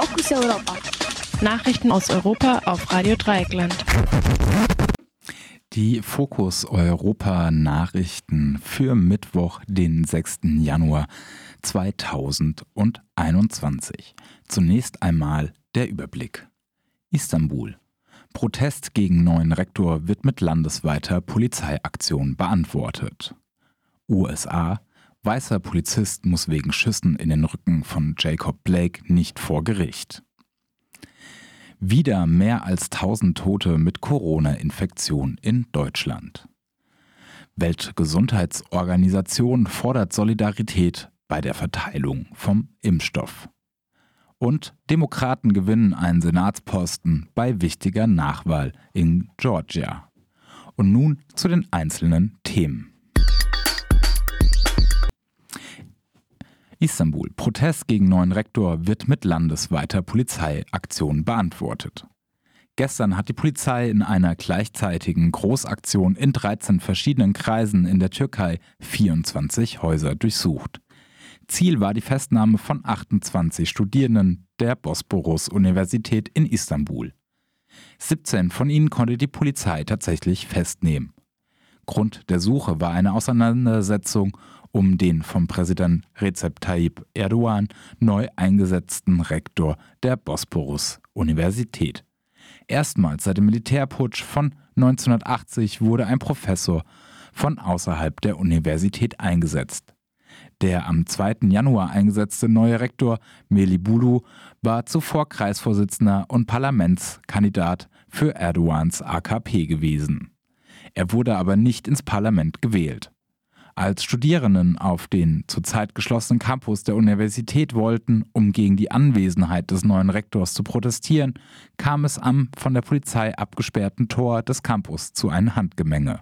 Fokus Europa. Nachrichten aus Europa auf Radio Dreieckland. Die Fokus Europa Nachrichten für Mittwoch, den 6. Januar 2021. Zunächst einmal der Überblick. Istanbul. Protest gegen neuen Rektor wird mit landesweiter Polizeiaktion beantwortet. USA. Weißer Polizist muss wegen Schüssen in den Rücken von Jacob Blake nicht vor Gericht. Wieder mehr als 1000 Tote mit Corona-Infektion in Deutschland. Weltgesundheitsorganisation fordert Solidarität bei der Verteilung vom Impfstoff. Und Demokraten gewinnen einen Senatsposten bei wichtiger Nachwahl in Georgia. Und nun zu den einzelnen Themen. Istanbul. Protest gegen neuen Rektor wird mit landesweiter Polizeiaktion beantwortet. Gestern hat die Polizei in einer gleichzeitigen Großaktion in 13 verschiedenen Kreisen in der Türkei 24 Häuser durchsucht. Ziel war die Festnahme von 28 Studierenden der Bosporus-Universität in Istanbul. 17 von ihnen konnte die Polizei tatsächlich festnehmen. Grund der Suche war eine Auseinandersetzung um den vom Präsident Recep Tayyip Erdogan neu eingesetzten Rektor der Bosporus-Universität. Erstmals seit dem Militärputsch von 1980 wurde ein Professor von außerhalb der Universität eingesetzt. Der am 2. Januar eingesetzte neue Rektor Meli Bulu war zuvor Kreisvorsitzender und Parlamentskandidat für Erdogans AKP gewesen. Er wurde aber nicht ins Parlament gewählt als Studierenden auf den zurzeit geschlossenen Campus der Universität wollten, um gegen die Anwesenheit des neuen Rektors zu protestieren, kam es am von der Polizei abgesperrten Tor des Campus zu einem Handgemenge.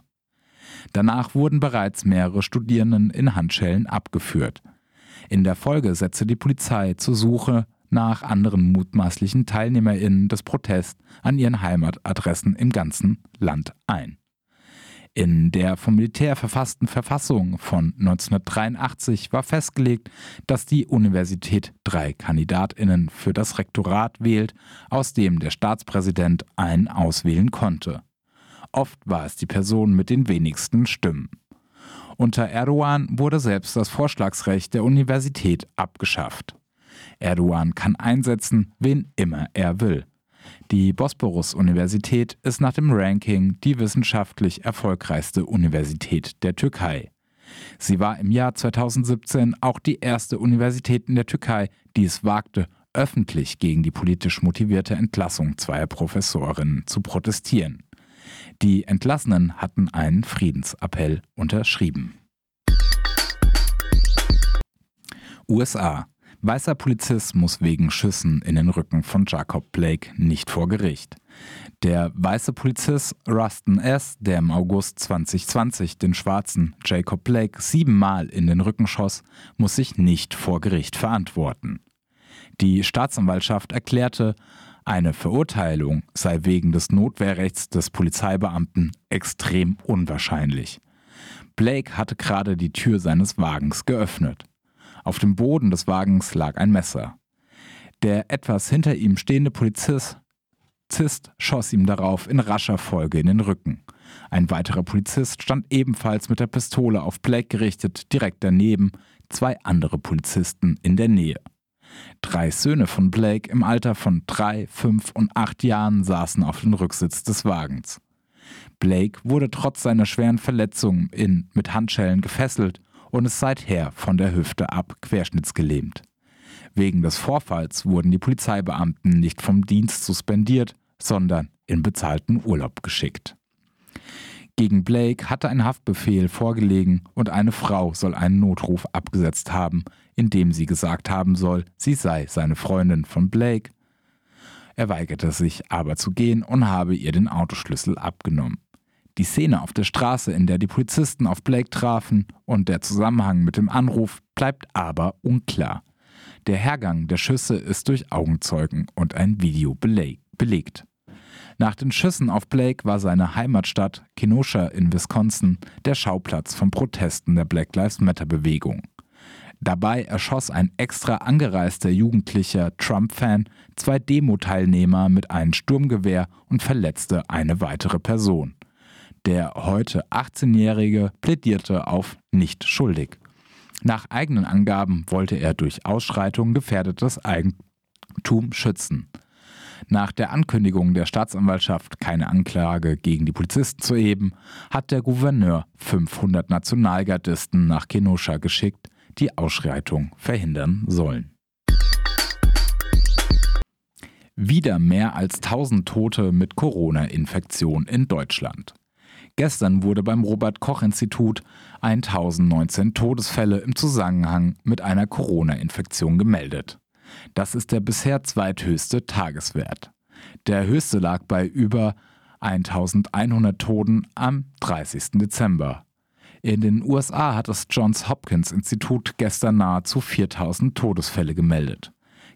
Danach wurden bereits mehrere Studierenden in Handschellen abgeführt. In der Folge setzte die Polizei zur Suche nach anderen mutmaßlichen TeilnehmerInnen des Protests an ihren Heimatadressen im ganzen Land ein. In der vom Militär verfassten Verfassung von 1983 war festgelegt, dass die Universität drei Kandidatinnen für das Rektorat wählt, aus dem der Staatspräsident einen auswählen konnte. Oft war es die Person mit den wenigsten Stimmen. Unter Erdogan wurde selbst das Vorschlagsrecht der Universität abgeschafft. Erdogan kann einsetzen, wen immer er will. Die Bosporus-Universität ist nach dem Ranking die wissenschaftlich erfolgreichste Universität der Türkei. Sie war im Jahr 2017 auch die erste Universität in der Türkei, die es wagte, öffentlich gegen die politisch motivierte Entlassung zweier Professorinnen zu protestieren. Die Entlassenen hatten einen Friedensappell unterschrieben. USA Weißer Polizist muss wegen Schüssen in den Rücken von Jacob Blake nicht vor Gericht. Der weiße Polizist Ruston S., der im August 2020 den schwarzen Jacob Blake siebenmal in den Rücken schoss, muss sich nicht vor Gericht verantworten. Die Staatsanwaltschaft erklärte, eine Verurteilung sei wegen des Notwehrrechts des Polizeibeamten extrem unwahrscheinlich. Blake hatte gerade die Tür seines Wagens geöffnet. Auf dem Boden des Wagens lag ein Messer. Der etwas hinter ihm stehende Polizist schoss ihm darauf in rascher Folge in den Rücken. Ein weiterer Polizist stand ebenfalls mit der Pistole auf Blake gerichtet, direkt daneben, zwei andere Polizisten in der Nähe. Drei Söhne von Blake im Alter von drei, fünf und acht Jahren saßen auf dem Rücksitz des Wagens. Blake wurde trotz seiner schweren Verletzungen in, mit Handschellen gefesselt und ist seither von der Hüfte ab querschnittsgelähmt. Wegen des Vorfalls wurden die Polizeibeamten nicht vom Dienst suspendiert, sondern in bezahlten Urlaub geschickt. Gegen Blake hatte ein Haftbefehl vorgelegen und eine Frau soll einen Notruf abgesetzt haben, in dem sie gesagt haben soll, sie sei seine Freundin von Blake. Er weigerte sich aber zu gehen und habe ihr den Autoschlüssel abgenommen. Die Szene auf der Straße, in der die Polizisten auf Blake trafen und der Zusammenhang mit dem Anruf bleibt aber unklar. Der Hergang der Schüsse ist durch Augenzeugen und ein Video belegt. Nach den Schüssen auf Blake war seine Heimatstadt Kenosha in Wisconsin der Schauplatz von Protesten der Black Lives Matter Bewegung. Dabei erschoss ein extra angereister jugendlicher Trump-Fan zwei Demo-Teilnehmer mit einem Sturmgewehr und verletzte eine weitere Person. Der heute 18-Jährige plädierte auf nicht schuldig. Nach eigenen Angaben wollte er durch Ausschreitungen gefährdetes Eigentum schützen. Nach der Ankündigung der Staatsanwaltschaft, keine Anklage gegen die Polizisten zu erheben, hat der Gouverneur 500 Nationalgardisten nach Kenosha geschickt, die Ausschreitung verhindern sollen. Wieder mehr als 1000 Tote mit Corona-Infektion in Deutschland. Gestern wurde beim Robert Koch Institut 1019 Todesfälle im Zusammenhang mit einer Corona-Infektion gemeldet. Das ist der bisher zweithöchste Tageswert. Der höchste lag bei über 1100 Toten am 30. Dezember. In den USA hat das Johns Hopkins Institut gestern nahezu 4000 Todesfälle gemeldet.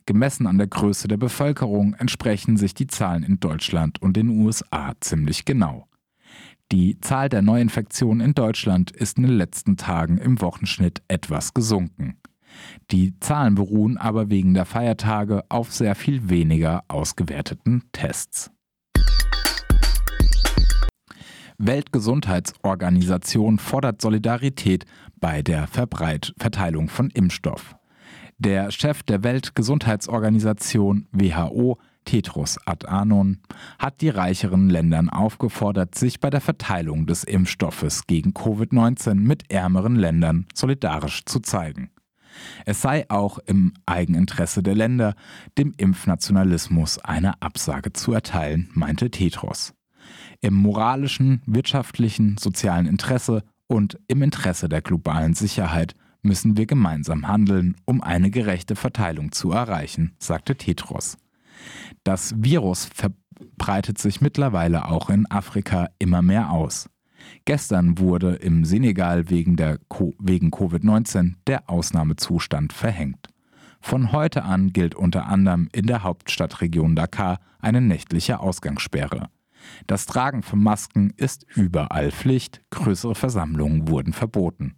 Gemessen an der Größe der Bevölkerung entsprechen sich die Zahlen in Deutschland und den USA ziemlich genau. Die Zahl der Neuinfektionen in Deutschland ist in den letzten Tagen im Wochenschnitt etwas gesunken. Die Zahlen beruhen aber wegen der Feiertage auf sehr viel weniger ausgewerteten Tests. Weltgesundheitsorganisation fordert Solidarität bei der Verbreit Verteilung von Impfstoff. Der Chef der Weltgesundheitsorganisation WHO, Tedros Adhanom, hat die reicheren Ländern aufgefordert, sich bei der Verteilung des Impfstoffes gegen Covid-19 mit ärmeren Ländern solidarisch zu zeigen. Es sei auch im Eigeninteresse der Länder, dem Impfnationalismus eine Absage zu erteilen, meinte Tedros. Im moralischen, wirtschaftlichen, sozialen Interesse und im Interesse der globalen Sicherheit müssen wir gemeinsam handeln, um eine gerechte Verteilung zu erreichen, sagte Tedros. Das Virus verbreitet sich mittlerweile auch in Afrika immer mehr aus. Gestern wurde im Senegal wegen, wegen Covid-19 der Ausnahmezustand verhängt. Von heute an gilt unter anderem in der Hauptstadtregion Dakar eine nächtliche Ausgangssperre. Das Tragen von Masken ist überall Pflicht, größere Versammlungen wurden verboten.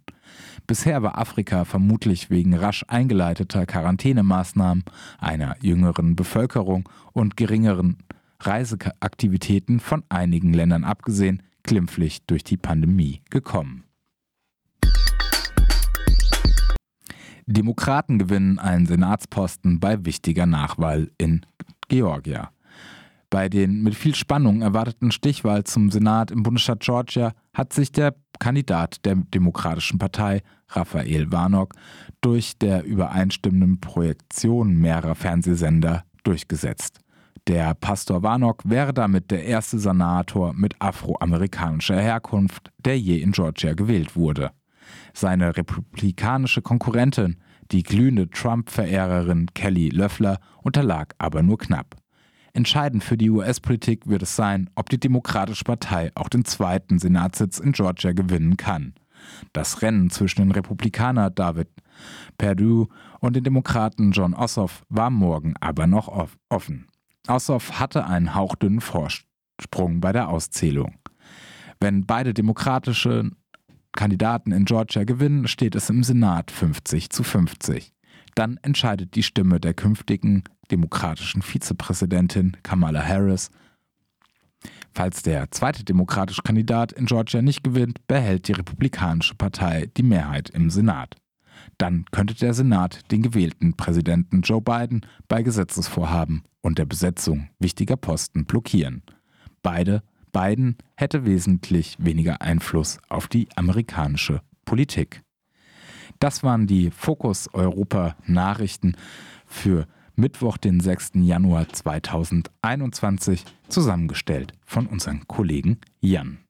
Bisher war Afrika vermutlich wegen rasch eingeleiteter Quarantänemaßnahmen, einer jüngeren Bevölkerung und geringeren Reiseaktivitäten von einigen Ländern abgesehen glimpflich durch die Pandemie gekommen. Demokraten gewinnen einen Senatsposten bei wichtiger Nachwahl in Georgia. Bei den mit viel Spannung erwarteten Stichwahl zum Senat im Bundesstaat Georgia hat sich der Kandidat der Demokratischen Partei, Raphael Warnock, durch der übereinstimmenden Projektion mehrerer Fernsehsender durchgesetzt. Der Pastor Warnock wäre damit der erste Senator mit afroamerikanischer Herkunft, der je in Georgia gewählt wurde. Seine republikanische Konkurrentin, die glühende Trump-Verehrerin Kelly Löffler, unterlag aber nur knapp. Entscheidend für die US-Politik wird es sein, ob die Demokratische Partei auch den zweiten Senatssitz in Georgia gewinnen kann. Das Rennen zwischen den Republikaner David Perdue und den Demokraten John Ossoff war morgen aber noch offen. Ossoff hatte einen hauchdünnen Vorsprung bei der Auszählung. Wenn beide demokratische Kandidaten in Georgia gewinnen, steht es im Senat 50 zu 50. Dann entscheidet die Stimme der künftigen demokratischen Vizepräsidentin Kamala Harris. Falls der zweite demokratische Kandidat in Georgia nicht gewinnt, behält die Republikanische Partei die Mehrheit im Senat. Dann könnte der Senat den gewählten Präsidenten Joe Biden bei Gesetzesvorhaben und der Besetzung wichtiger Posten blockieren. Beide, Biden hätte wesentlich weniger Einfluss auf die amerikanische Politik. Das waren die Fokus Europa Nachrichten für Mittwoch, den 6. Januar 2021, zusammengestellt von unserem Kollegen Jan.